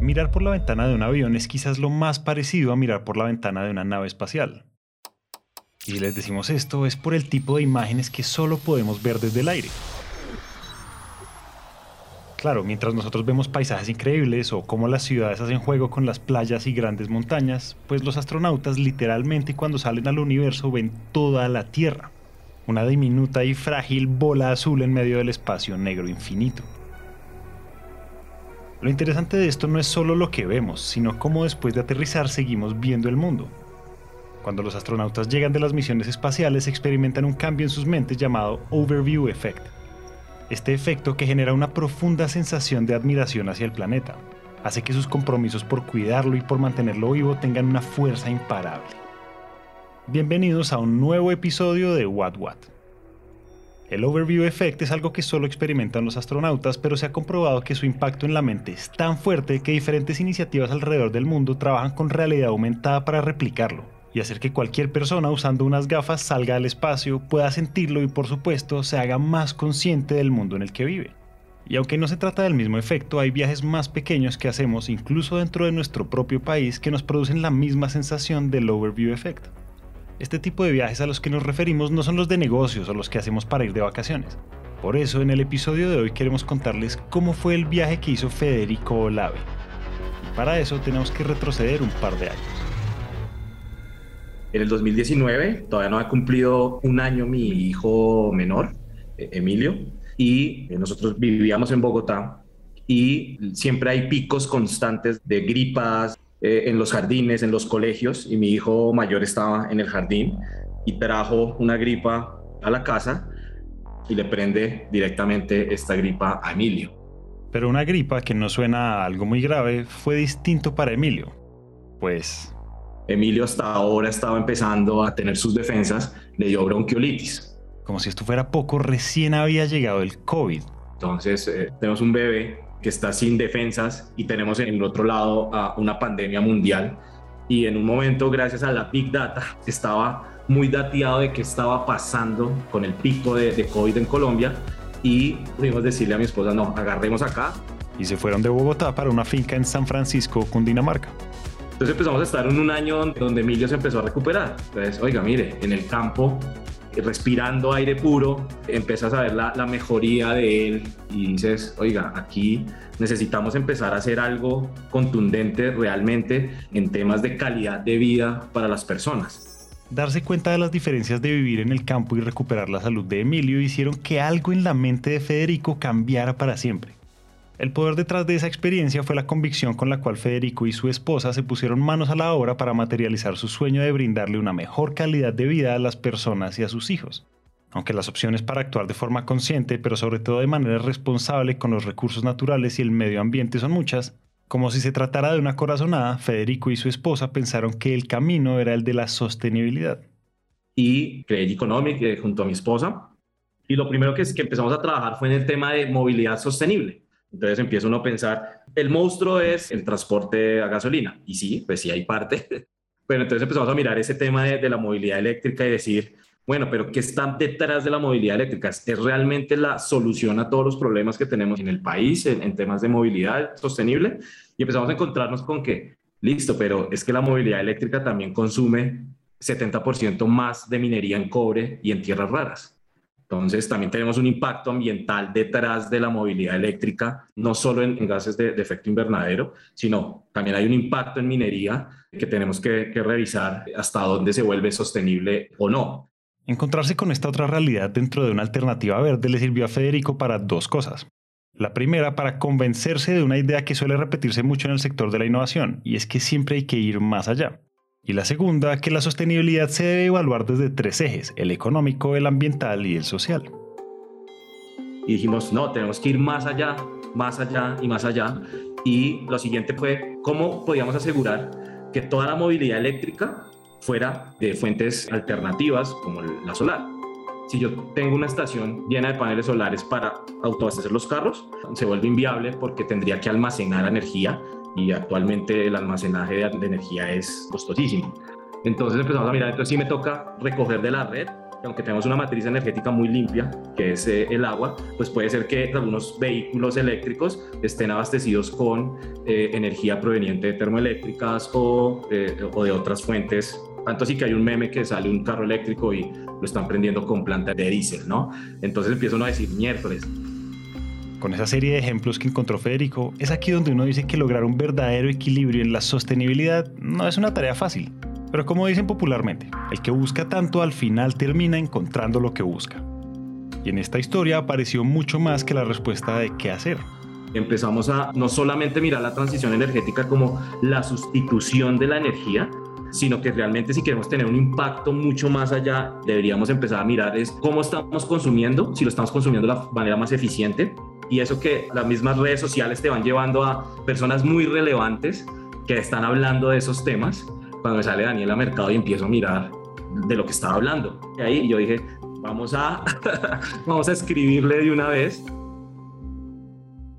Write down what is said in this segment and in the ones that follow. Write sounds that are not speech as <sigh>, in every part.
Mirar por la ventana de un avión es quizás lo más parecido a mirar por la ventana de una nave espacial. Y les decimos esto es por el tipo de imágenes que solo podemos ver desde el aire. Claro, mientras nosotros vemos paisajes increíbles o cómo las ciudades hacen juego con las playas y grandes montañas, pues los astronautas literalmente cuando salen al universo ven toda la Tierra, una diminuta y frágil bola azul en medio del espacio negro infinito. Lo interesante de esto no es solo lo que vemos, sino cómo después de aterrizar seguimos viendo el mundo. Cuando los astronautas llegan de las misiones espaciales experimentan un cambio en sus mentes llamado Overview Effect este efecto que genera una profunda sensación de admiración hacia el planeta hace que sus compromisos por cuidarlo y por mantenerlo vivo tengan una fuerza imparable. Bienvenidos a un nuevo episodio de What What. El Overview Effect es algo que solo experimentan los astronautas, pero se ha comprobado que su impacto en la mente es tan fuerte que diferentes iniciativas alrededor del mundo trabajan con realidad aumentada para replicarlo y hacer que cualquier persona usando unas gafas salga al espacio, pueda sentirlo y por supuesto se haga más consciente del mundo en el que vive. Y aunque no se trata del mismo efecto, hay viajes más pequeños que hacemos incluso dentro de nuestro propio país que nos producen la misma sensación del overview effect. Este tipo de viajes a los que nos referimos no son los de negocios o los que hacemos para ir de vacaciones. Por eso en el episodio de hoy queremos contarles cómo fue el viaje que hizo Federico Olave. Y para eso tenemos que retroceder un par de años. En el 2019, todavía no ha cumplido un año mi hijo menor, eh, Emilio, y eh, nosotros vivíamos en Bogotá y siempre hay picos constantes de gripas eh, en los jardines, en los colegios, y mi hijo mayor estaba en el jardín y trajo una gripa a la casa y le prende directamente esta gripa a Emilio. Pero una gripa que no suena a algo muy grave fue distinto para Emilio, pues Emilio hasta ahora estaba empezando a tener sus defensas, le dio bronquiolitis. Como si esto fuera poco, recién había llegado el COVID. Entonces, eh, tenemos un bebé que está sin defensas y tenemos en el otro lado a una pandemia mundial. Y en un momento, gracias a la Big Data, estaba muy dateado de qué estaba pasando con el pico de, de COVID en Colombia y pudimos decirle a mi esposa, no, agarremos acá. Y se fueron de Bogotá para una finca en San Francisco, Cundinamarca. Entonces empezamos a estar en un año donde Emilio se empezó a recuperar. Entonces, oiga, mire, en el campo, respirando aire puro, empiezas a ver la, la mejoría de él y dices, oiga, aquí necesitamos empezar a hacer algo contundente realmente en temas de calidad de vida para las personas. Darse cuenta de las diferencias de vivir en el campo y recuperar la salud de Emilio hicieron que algo en la mente de Federico cambiara para siempre. El poder detrás de esa experiencia fue la convicción con la cual Federico y su esposa se pusieron manos a la obra para materializar su sueño de brindarle una mejor calidad de vida a las personas y a sus hijos. Aunque las opciones para actuar de forma consciente, pero sobre todo de manera responsable con los recursos naturales y el medio ambiente son muchas, como si se tratara de una corazonada, Federico y su esposa pensaron que el camino era el de la sostenibilidad. Y creé Economic eh, junto a mi esposa. Y lo primero que, empezamos a trabajar fue en el tema de movilidad sostenible. Entonces empieza uno a pensar, el monstruo es el transporte a gasolina. Y sí, pues sí hay parte. <laughs> Pero entonces empezamos a mirar ese tema de, la movilidad eléctrica y decir, bueno, pero ¿qué está detrás de la movilidad eléctrica? ¿Es realmente la solución a todos los problemas que tenemos en el país en, en temas de movilidad sostenible? Y empezamos a encontrarnos con que, listo, pero es que la movilidad eléctrica también consume 70% más de minería en cobre y en tierras raras. Entonces, también tenemos un impacto ambiental detrás de la movilidad eléctrica, no solo en, gases de, efecto invernadero, sino también hay un impacto en minería que tenemos que, que revisar hasta dónde se vuelve sostenible o no. Encontrarse con esta otra realidad dentro de una alternativa verde le sirvió a Federico para dos cosas. La primera, para convencerse de una idea que suele repetirse mucho en el sector de la innovación, y es que siempre hay que ir más allá. Y la segunda, que la sostenibilidad se debe evaluar desde tres ejes, el económico, el ambiental y el social. Y dijimos, no, tenemos que ir más allá, más allá y más allá. Y lo siguiente fue, ¿cómo podíamos asegurar que toda la movilidad eléctrica fuera de fuentes alternativas como la solar? Si yo tengo una estación llena de paneles solares para autoabastecer los carros, se vuelve inviable porque tendría que almacenar energía y actualmente el almacenaje de, energía es costosísimo. Entonces empezamos a mirar, entonces sí me toca recoger de la red aunque tenemos una matriz energética muy limpia, que es eh, el agua, pues puede ser que algunos vehículos eléctricos estén abastecidos con eh, energía proveniente de termoeléctricas o, eh, o de otras fuentes tanto así que hay un meme que sale un carro eléctrico y lo están prendiendo con planta de diésel, ¿no? Entonces empieza uno a decir miércoles. Con esa serie de ejemplos que encontró Federico, es aquí donde uno dice que lograr un verdadero equilibrio en la sostenibilidad no es una tarea fácil. Pero como dicen popularmente, el que busca tanto al final termina encontrando lo que busca. Y en esta historia apareció mucho más que la respuesta de qué hacer. Empezamos a no solamente mirar la transición energética como la sustitución de la energía, sino que realmente si queremos tener un impacto mucho más allá, deberíamos empezar a mirar es cómo estamos consumiendo, si lo estamos consumiendo de la manera más eficiente. Y eso que las mismas redes sociales te van llevando a personas muy relevantes que están hablando de esos temas cuando me sale Daniela Mercado y empiezo a mirar de lo que estaba hablando. Y ahí yo dije, vamos a, <laughs> vamos a escribirle de una vez.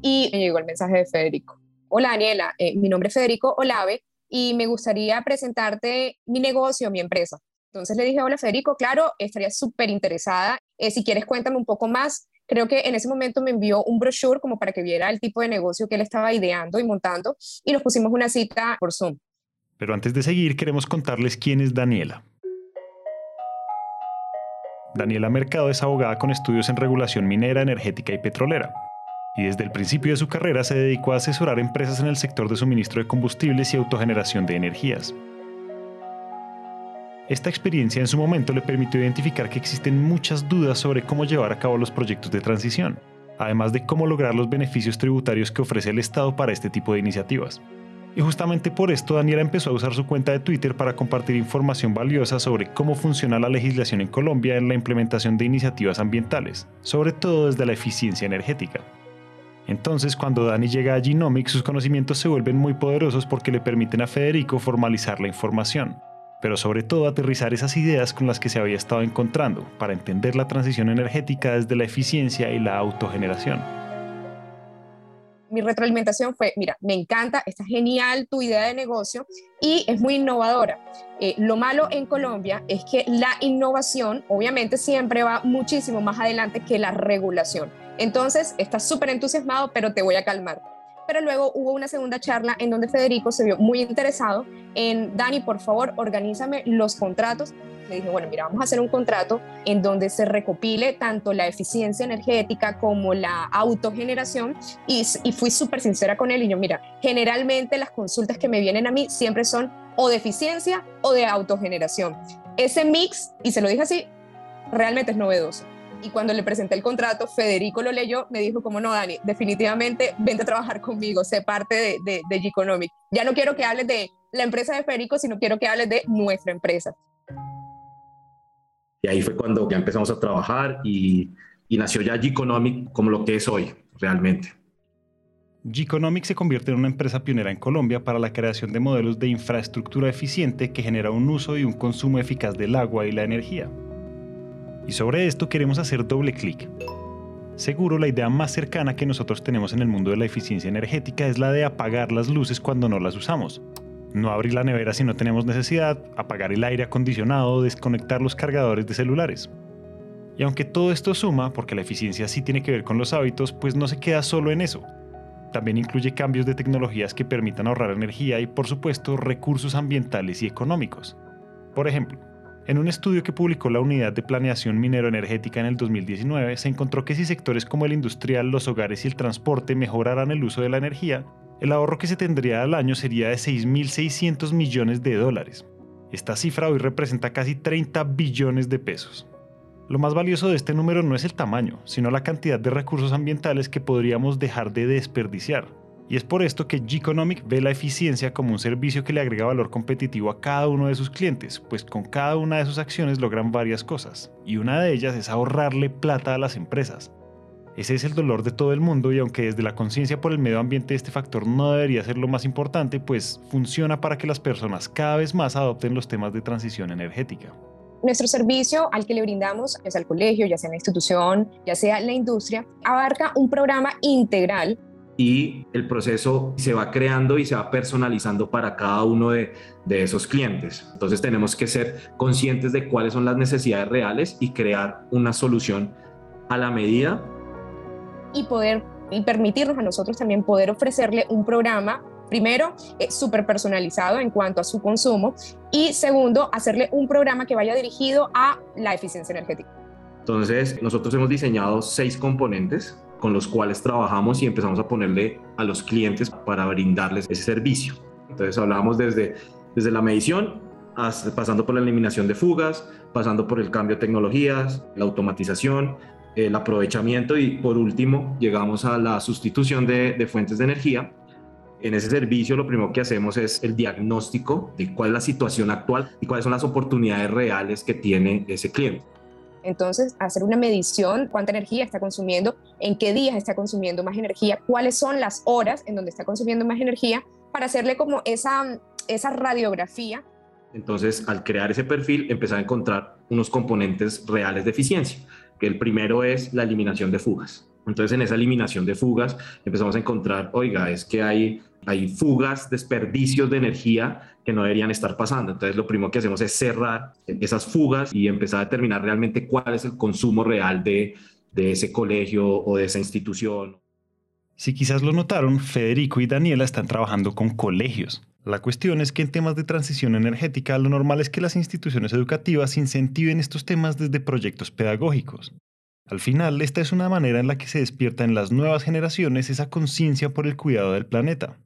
Y me llegó el mensaje de Federico. Hola Daniela, eh, mi nombre es Federico Olave y me gustaría presentarte mi negocio, mi empresa. Entonces le dije, hola Federico, claro, estaría súper interesada. Eh, si quieres, cuéntame un poco más. Creo que en ese momento me envió un brochure como para que viera el tipo de negocio que él estaba ideando y montando y nos pusimos una cita por Zoom. Pero antes de seguir, queremos contarles quién es Daniela. Daniela Mercado es abogada con estudios en regulación minera, energética y petrolera. Y desde el principio de su carrera se dedicó a asesorar empresas en el sector de suministro de combustibles y autogeneración de energías. Esta experiencia en su momento le permitió identificar que existen muchas dudas sobre cómo llevar a cabo los proyectos de transición, además de cómo lograr los beneficios tributarios que ofrece el Estado para este tipo de iniciativas. Y justamente por esto Daniela empezó a usar su cuenta de Twitter para compartir información valiosa sobre cómo funciona la legislación en Colombia en la implementación de iniciativas ambientales, sobre todo desde la eficiencia energética. Entonces, cuando Dani llega a Genomics, sus conocimientos se vuelven muy poderosos porque le permiten a Federico formalizar la información, pero sobre todo aterrizar esas ideas con las que se había estado encontrando para entender la transición energética desde la eficiencia y la autogeneración mi retroalimentación fue, mira, me encanta, está genial tu idea de negocio y es muy innovadora. Eh, lo malo en Colombia es que la innovación obviamente siempre va muchísimo más adelante que la regulación. Entonces, estás súper entusiasmado, pero te voy a calmar. Pero luego hubo una segunda charla en donde Federico se vio muy interesado en, Dani, por favor, organízame los contratos le dije, bueno, mira, vamos a hacer un contrato en donde se recopile tanto la eficiencia energética como la autogeneración y, y fui súper sincera con él y yo, mira, generalmente las consultas que me vienen a mí siempre son o de eficiencia o de autogeneración. Ese mix, y se lo dije así, realmente es novedoso. Y cuando le presenté el contrato, Federico lo leyó, me dijo, como no, Dani, definitivamente vente a trabajar conmigo, sé parte de, de, de G-Economic. Ya no quiero que hables de la empresa de Federico, sino quiero que hables de nuestra empresa. Y ahí fue cuando ya empezamos a trabajar y, nació ya G-Economic como lo que es hoy, realmente. G-Economic se convierte en una empresa pionera en Colombia para la creación de modelos de infraestructura eficiente que genera un uso y un consumo eficaz del agua y la energía. Y sobre esto queremos hacer doble clic. Seguro la idea más cercana que nosotros tenemos en el mundo de la eficiencia energética es la de apagar las luces cuando no las usamos, no abrir la nevera si no tenemos necesidad, apagar el aire acondicionado, desconectar los cargadores de celulares. Y aunque todo esto suma, porque la eficiencia sí tiene que ver con los hábitos, pues no se queda solo en eso. También incluye cambios de tecnologías que permitan ahorrar energía y por supuesto recursos ambientales y económicos. Por ejemplo, en un estudio que publicó la Unidad de Planeación Minero-Energética en el 2019, se encontró que si sectores como el industrial, los hogares y el transporte mejoraran el uso de la energía, el ahorro que se tendría al año sería de 6.600 millones de dólares. Esta cifra hoy representa casi 30 billones de pesos. Lo más valioso de este número no es el tamaño, sino la cantidad de recursos ambientales que podríamos dejar de desperdiciar. Y es por esto que G-Economic ve la eficiencia como un servicio que le agrega valor competitivo a cada uno de sus clientes, pues con cada una de sus acciones logran varias cosas, y una de ellas es ahorrarle plata a las empresas, ese es el dolor de todo el mundo y aunque desde la conciencia por el medio ambiente este factor no debería ser lo más importante, pues funciona para que las personas cada vez más adopten los temas de transición energética. Nuestro servicio al que le brindamos, ya sea el colegio, ya sea la institución, ya sea la industria, abarca un programa integral y el proceso se va creando y se va personalizando para cada uno de, de, esos clientes. Entonces tenemos que ser conscientes de cuáles son las necesidades reales y crear una solución a la medida. Y poder y permitirnos a nosotros también poder ofrecerle un programa Primero, eh, súper personalizado en cuanto a su consumo y segundo, hacerle un programa que vaya dirigido a la eficiencia energética. Entonces, nosotros hemos diseñado seis componentes con los cuales trabajamos y empezamos a ponerle a los clientes para brindarles ese servicio. Entonces, hablábamos desde, desde la medición, pasando por la eliminación de fugas, pasando por el cambio de tecnologías, la automatización, el aprovechamiento y por último llegamos a la sustitución de fuentes de energía en ese servicio lo primero que hacemos es el diagnóstico de cuál es la situación actual y cuáles son las oportunidades reales que tiene ese cliente. Entonces, hacer una medición, cuánta energía está consumiendo, en qué días está consumiendo más energía, cuáles son las horas en donde está consumiendo más energía, para hacerle como esa, esa radiografía. Entonces, al crear ese perfil, empezar a encontrar unos componentes reales de eficiencia, que el primero es la eliminación de fugas. Entonces, en esa eliminación de fugas, empezamos a encontrar, oiga, es que hay, hay fugas, desperdicios de energía que no deberían estar pasando. Entonces, lo primero que hacemos es cerrar esas fugas y empezar a determinar realmente cuál es el consumo real de, de ese colegio o de esa institución. Si quizás lo notaron, Federico y Daniela están trabajando con colegios. La cuestión es que en temas de transición energética lo normal es que las instituciones educativas incentiven estos temas desde proyectos pedagógicos. Al final, esta es una manera en la que se despierta en las nuevas generaciones esa conciencia por el cuidado del planeta.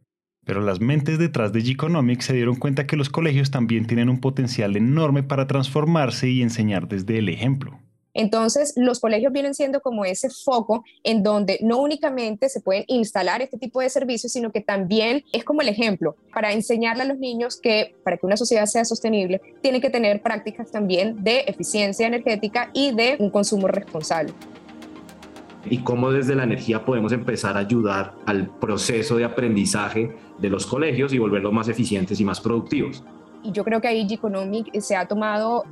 Pero las mentes detrás de G-Economics se dieron cuenta que los colegios también tienen un potencial enorme para transformarse y enseñar desde el ejemplo. Entonces, los colegios vienen siendo como ese foco en donde no únicamente se pueden instalar este tipo de servicios, sino que también es como el ejemplo para enseñarle a los niños que para que una sociedad sea sostenible, tiene que tener prácticas también de eficiencia energética y de un consumo responsable y cómo desde la energía podemos empezar a ayudar al proceso de aprendizaje de los colegios y volverlos más eficientes y más productivos. Y yo creo que ahí G-Economic se ha tomado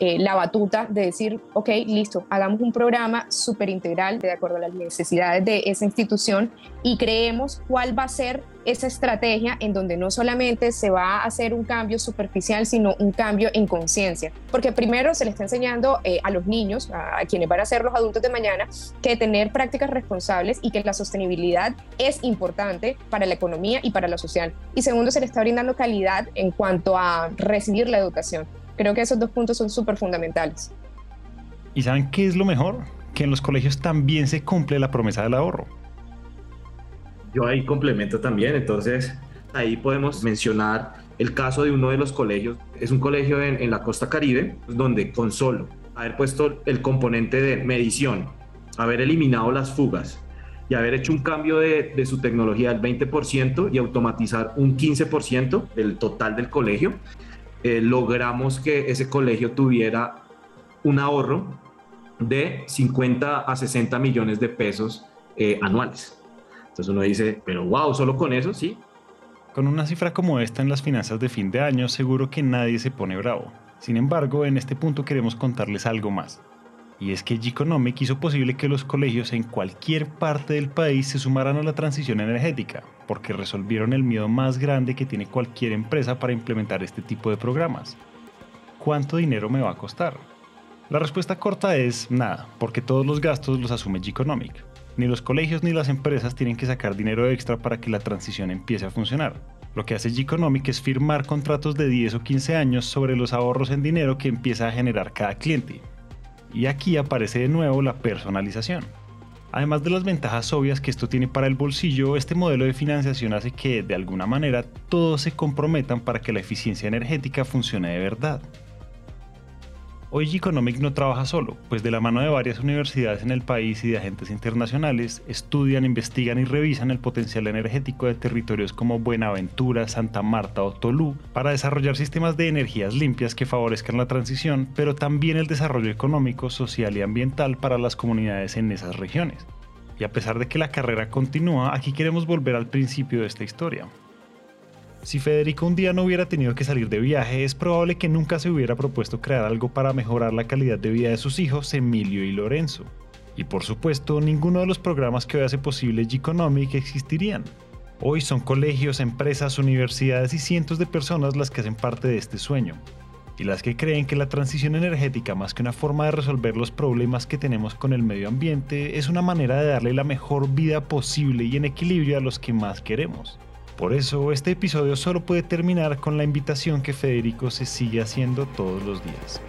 eh, la batuta de decir, ok, listo, hagamos un programa súper integral de acuerdo a las necesidades de esa institución y creemos cuál va a ser esa estrategia en donde no solamente se va a hacer un cambio superficial, sino un cambio en conciencia. Porque primero se le está enseñando eh, a los niños, a, quienes van a ser los adultos de mañana, que tener prácticas responsables y que la sostenibilidad es importante para la economía y para la social. Y segundo, se le está brindando calidad en cuanto a recibir la educación. Creo que esos dos puntos son súper fundamentales. ¿Y saben qué es lo mejor? Que en los colegios también se cumple la promesa del ahorro yo ahí complemento también, entonces ahí podemos mencionar el caso de uno de los colegios, es un colegio en, la costa caribe, donde con solo haber puesto el componente de medición, haber eliminado las fugas y haber hecho un cambio de, su tecnología del 20% y automatizar un 15% del total del colegio, eh, logramos que ese colegio tuviera un ahorro de 50 a 60 millones de pesos eh, anuales. Entonces uno dice, pero wow, solo con eso, sí. Con una cifra como esta en las finanzas de fin de año, seguro que nadie se pone bravo. Sin embargo, en este punto queremos contarles algo más. Y es que G-Economic hizo posible que los colegios en cualquier parte del país se sumaran a la transición energética, porque resolvieron el miedo más grande que tiene cualquier empresa para implementar este tipo de programas. ¿Cuánto dinero me va a costar? La respuesta corta es nada, porque todos los gastos los asume G-Economic. Ni los colegios ni las empresas tienen que sacar dinero extra para que la transición empiece a funcionar. Lo que hace G-Economic es firmar contratos de 10 o 15 años sobre los ahorros en dinero que empieza a generar cada cliente. Y aquí aparece de nuevo la personalización. Además de las ventajas obvias que esto tiene para el bolsillo, este modelo de financiación hace que, de alguna manera, todos se comprometan para que la eficiencia energética funcione de verdad. Hoy G-Economic no trabaja solo, pues de la mano de varias universidades en el país y de agentes internacionales, estudian, investigan y revisan el potencial energético de territorios como Buenaventura, Santa Marta o Tolú para desarrollar sistemas de energías limpias que favorezcan la transición, pero también el desarrollo económico, social y ambiental para las comunidades en esas regiones. Y a pesar de que la carrera continúa, aquí queremos volver al principio de esta historia, si Federico un día no hubiera tenido que salir de viaje, es probable que nunca se hubiera propuesto crear algo para mejorar la calidad de vida de sus hijos, Emilio y Lorenzo. Y por supuesto, ninguno de los programas que hoy hace posible G-Economic existirían. Hoy son colegios, empresas, universidades y cientos de personas las que hacen parte de este sueño, y las que creen que la transición energética, más que una forma de resolver los problemas que tenemos con el medio ambiente, es una manera de darle la mejor vida posible y en equilibrio a los que más queremos. Por eso, este episodio solo puede terminar con la invitación que Federico se sigue haciendo todos los días.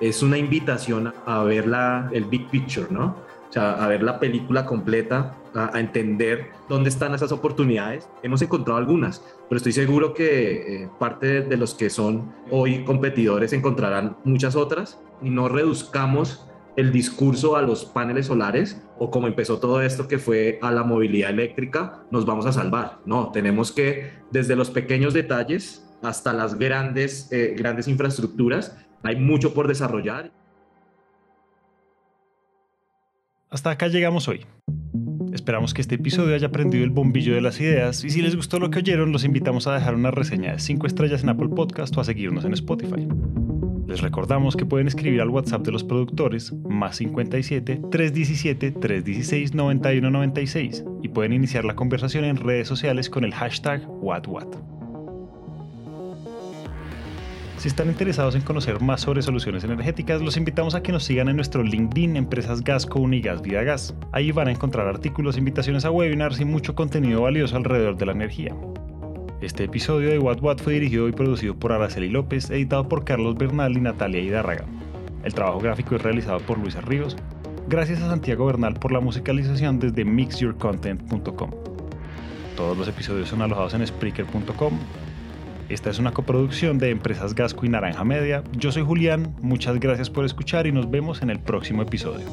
Es una invitación a ver la, el big picture, ¿no? O sea, a ver la película completa, a, entender dónde están esas oportunidades. Hemos encontrado algunas, pero estoy seguro que eh, parte de los que son hoy competidores encontrarán muchas otras y no reduzcamos el discurso a los paneles solares o como empezó todo esto que fue a la movilidad eléctrica, nos vamos a salvar. No, tenemos que desde los pequeños detalles hasta las grandes, eh, grandes infraestructuras, hay mucho por desarrollar. Hasta acá llegamos hoy. Esperamos que este episodio haya prendido el bombillo de las ideas y si les gustó lo que oyeron los invitamos a dejar una reseña de 5 estrellas en Apple Podcast o a seguirnos en Spotify. Les recordamos que pueden escribir al WhatsApp de los productores más 57 317 316 9196 y pueden iniciar la conversación en redes sociales con el hashtag WhatWhat. Si están interesados en conocer más sobre soluciones energéticas, los invitamos a que nos sigan en nuestro LinkedIn Empresas Gasco Unigas Vida Gas. Ahí van a encontrar artículos, invitaciones a webinars y mucho contenido valioso alrededor de la energía. Este episodio de What What fue dirigido y producido por Araceli López, editado por Carlos Bernal y Natalia Hidárraga. El trabajo gráfico es realizado por Luisa Ríos. Gracias a Santiago Bernal por la musicalización desde mixyourcontent.com. Todos los episodios son alojados en Spreaker.com. Esta es una coproducción de Empresas Gasco y Naranja Media. Yo soy Julián, muchas gracias por escuchar y nos vemos en el próximo episodio.